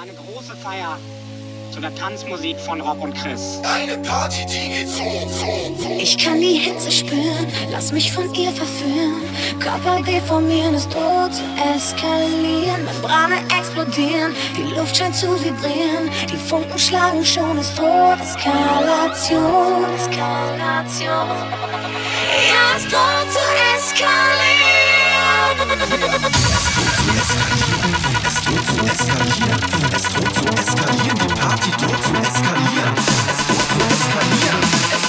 eine große Feier zu der Tanzmusik von Rob und Chris. Eine Party, die geht so, so, so. Ich kann die Hitze spüren, lass mich von ihr verführen. Körper deformieren, ist tot zu eskalieren, Membrane explodieren, die Luft scheint zu vibrieren, die Funken schlagen schon, ist tot. Eskalation, Eskalation. Ja, ist tot zu eskalieren eskalieren. Es droht zu eskalieren. Die Party droht zu eskalieren. Es droht zu eskalieren. Es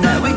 that we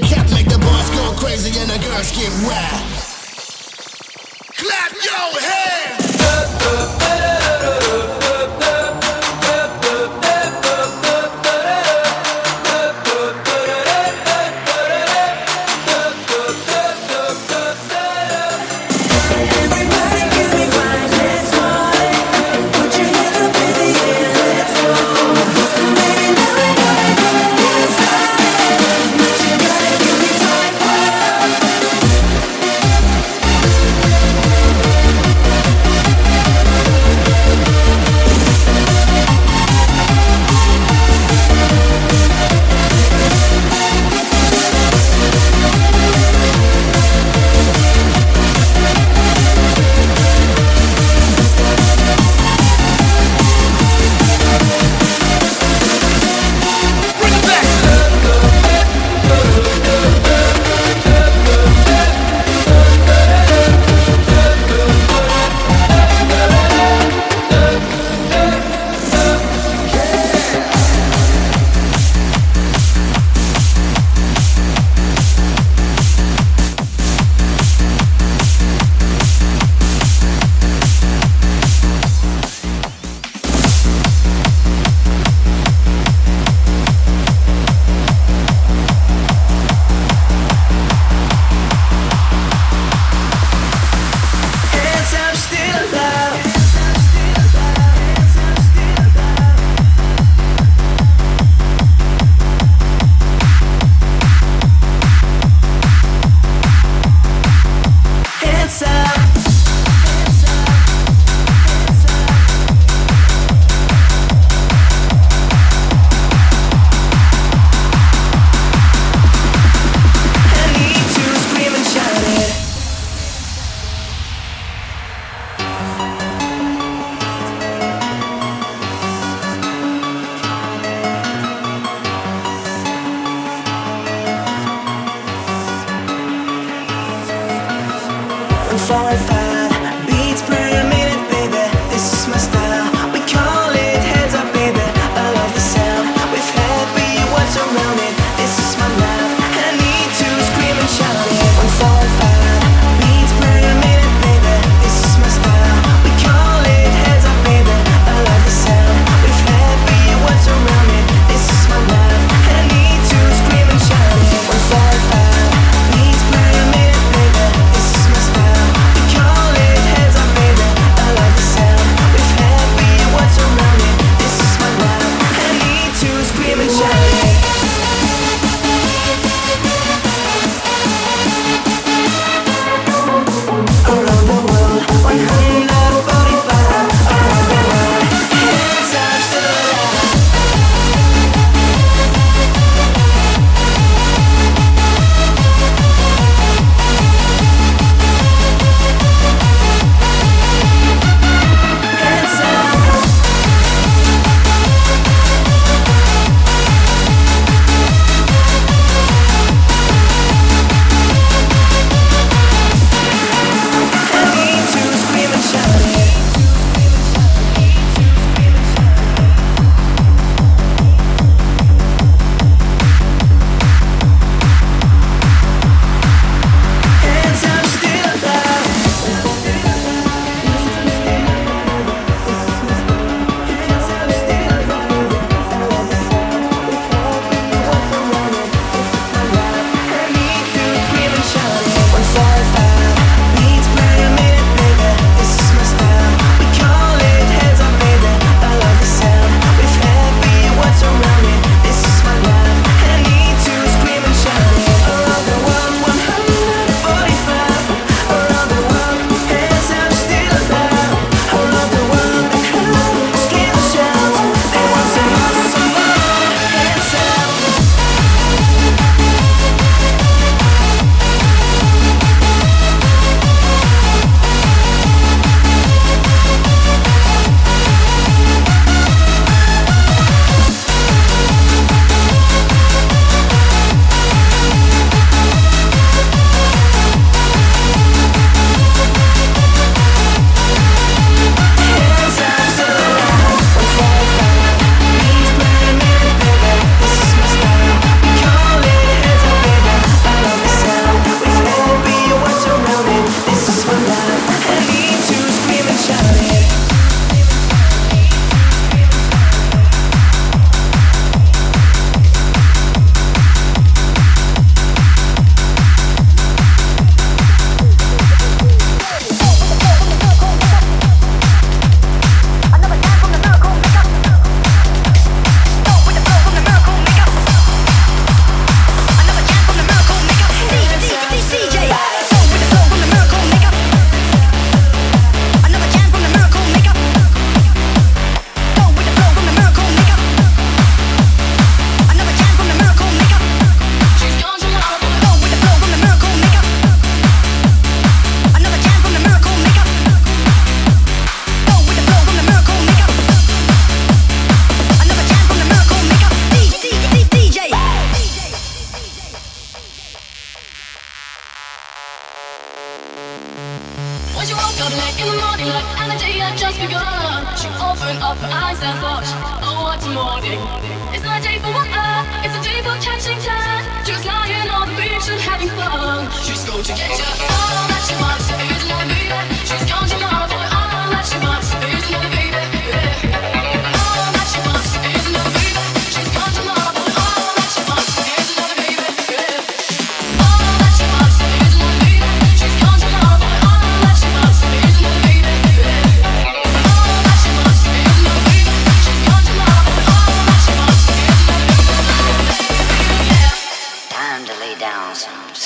Catholic, the boys go crazy and the girls get wild.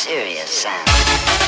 Serious sound.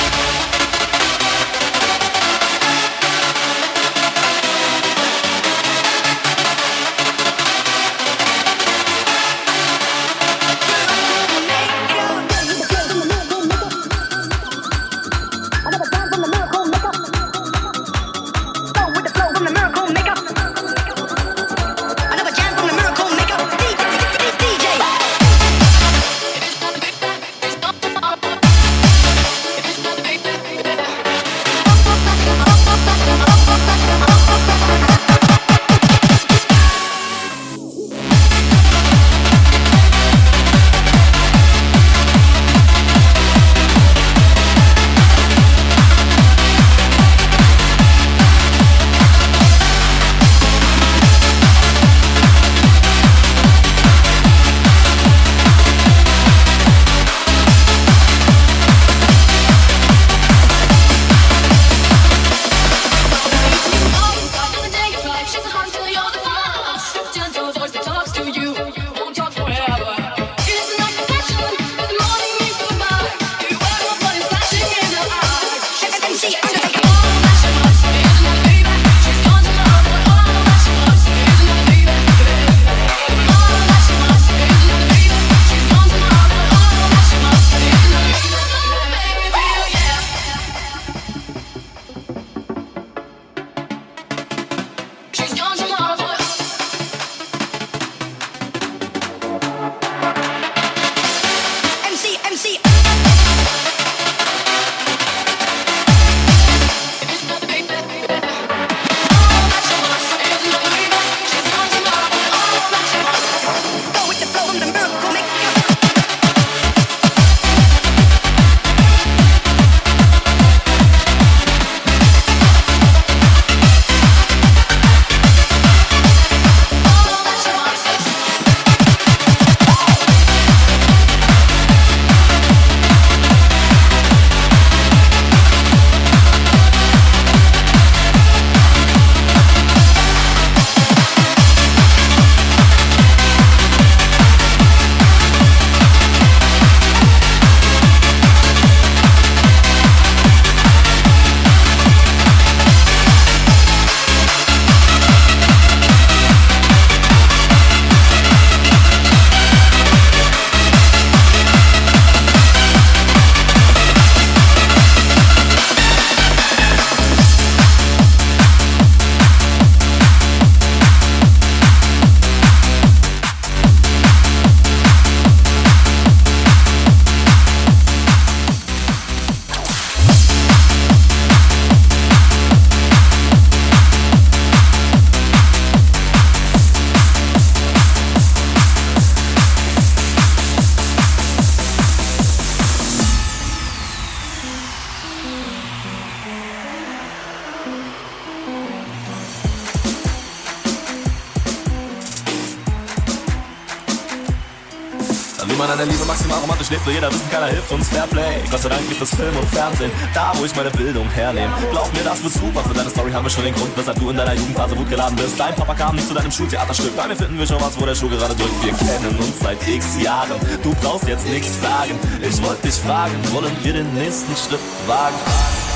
Romantisch lebt, will jeder wissen, keiner hilft uns Fairplay. Gott sei Dank gibt es Film und Fernsehen, da wo ich meine Bildung hernehme. Glaub mir, das wird super, für deine Story haben wir schon den Grund, weshalb du in deiner Jugendphase gut geladen bist. Dein Papa kam nicht zu deinem Schultheaterstück, bei mir finden wir schon was, wo der Schuh gerade drückt. Wir kennen uns seit x Jahren, du brauchst jetzt nichts sagen. Ich wollte dich fragen, wollen wir den nächsten Schritt wagen?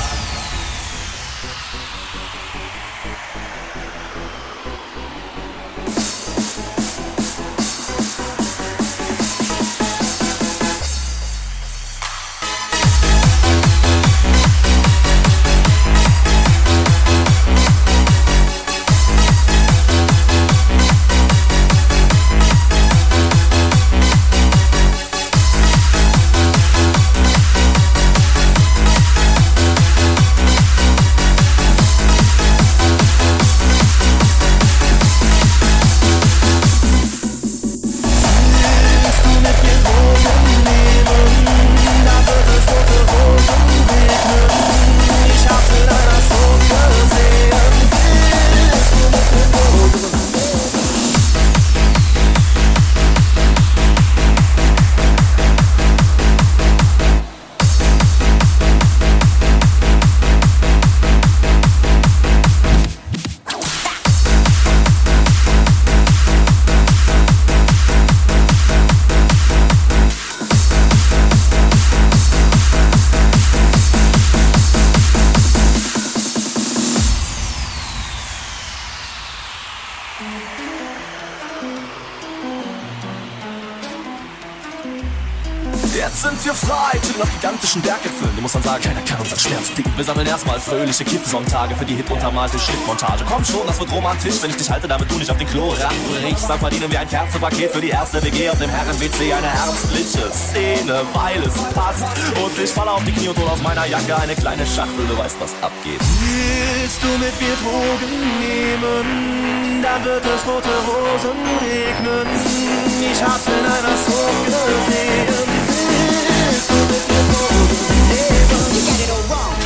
jetzt sind wir frei. Chillen auf gigantischen Berggipfeln. Du musst dann sagen, keiner kann unseren Schmerz bieten. Wir sammeln erstmal fröhliche Kippsonntage für die hip untermalte Schnittmontage. Komm schon, das wird romantisch, wenn ich dich halte, damit du nicht auf den Klo ranbrichst. Dann verdienen wir ein Kerzenpaket für die erste WG auf dem Herren-WC. Eine herbstliche Szene, weil es passt. Und ich falle auf die Knie und hol aus meiner Jacke eine kleine Schachtel. Du weißt, was abgeht. Willst du mit mir Drogen nehmen? Dann wird es rote Rosen regnen. Ich hab's in einer Soap gesehen. Get it all wrong.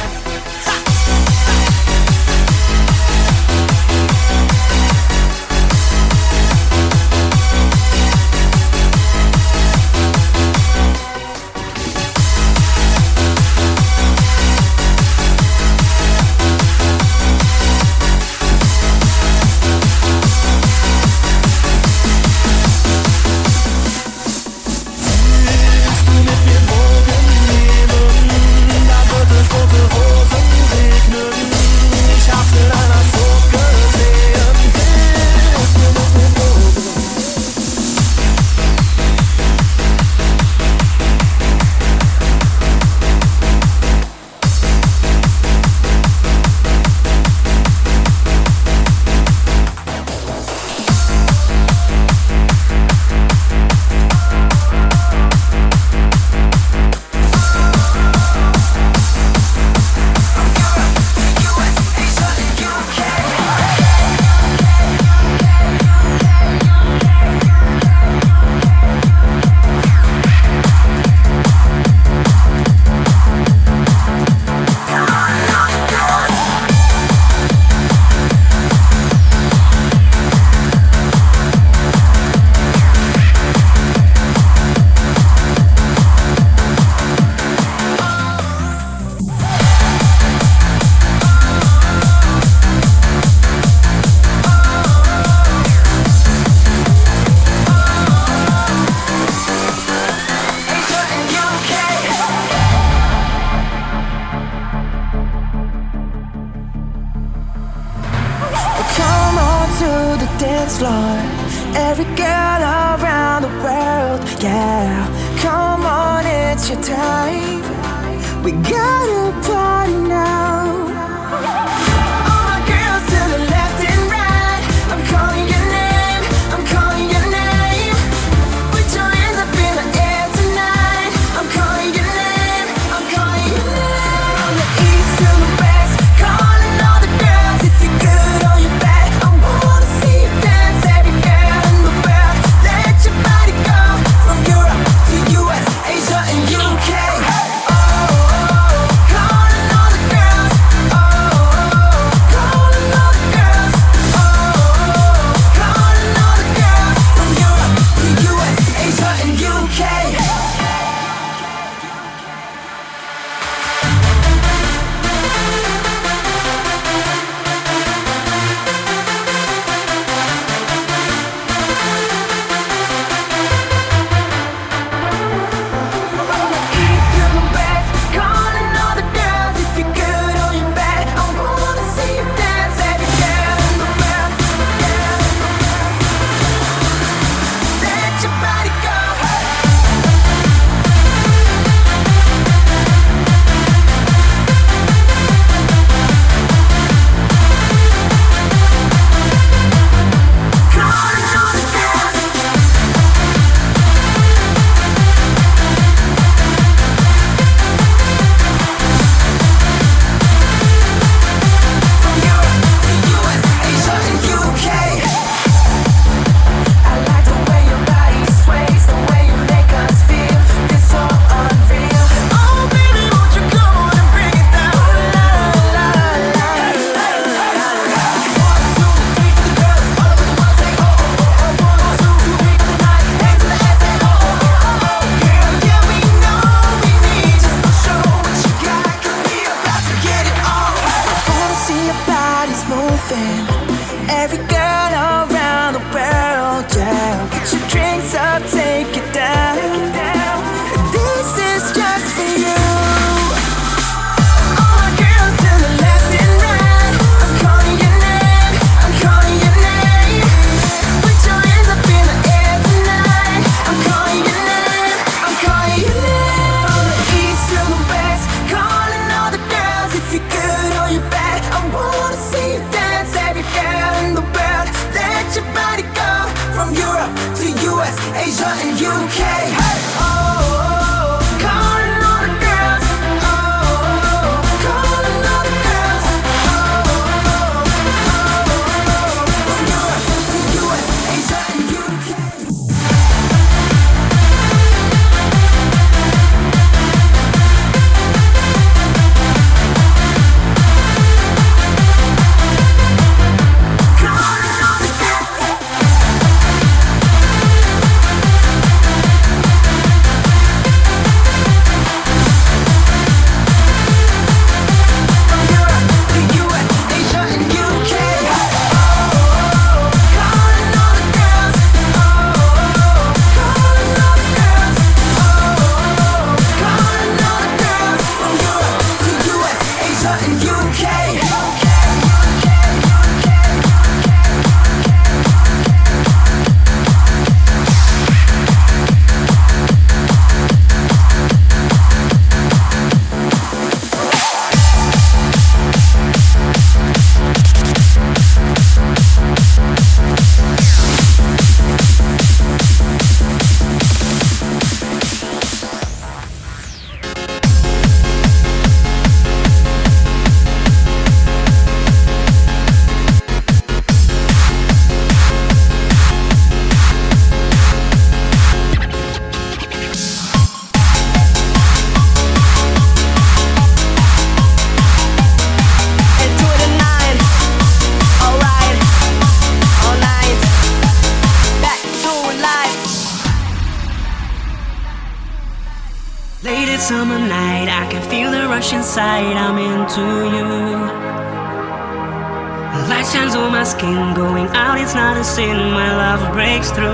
You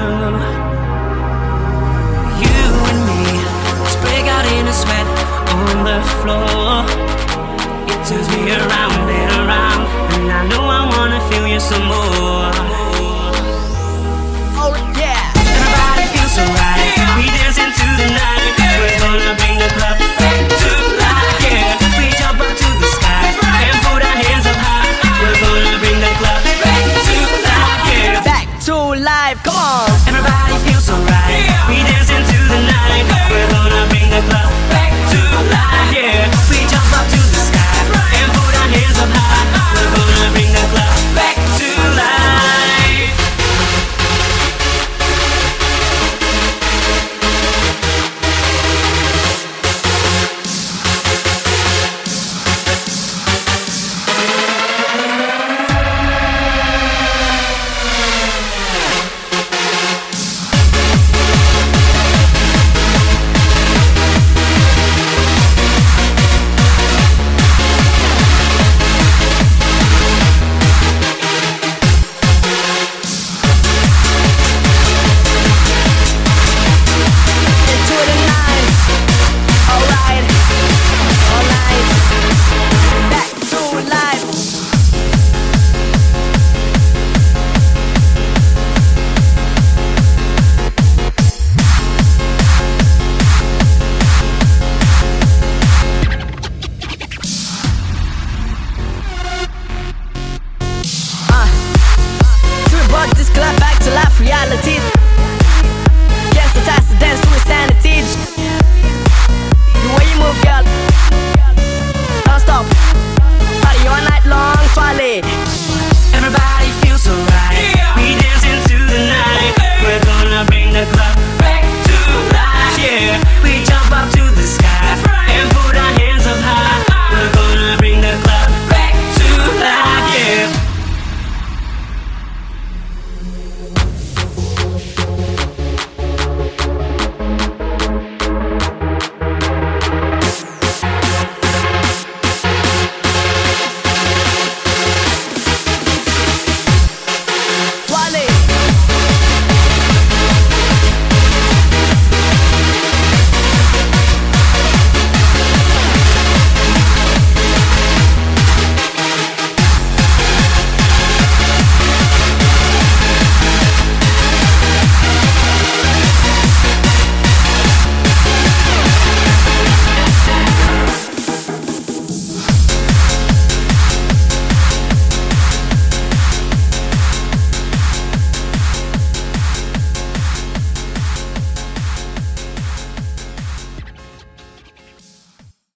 and me, let's break out in a sweat on the floor. It turns me around and around, and I know I wanna feel you some more. Oh yeah, and our body feels so right. We dance into the night. We're gonna bring the club. Come on. Everybody.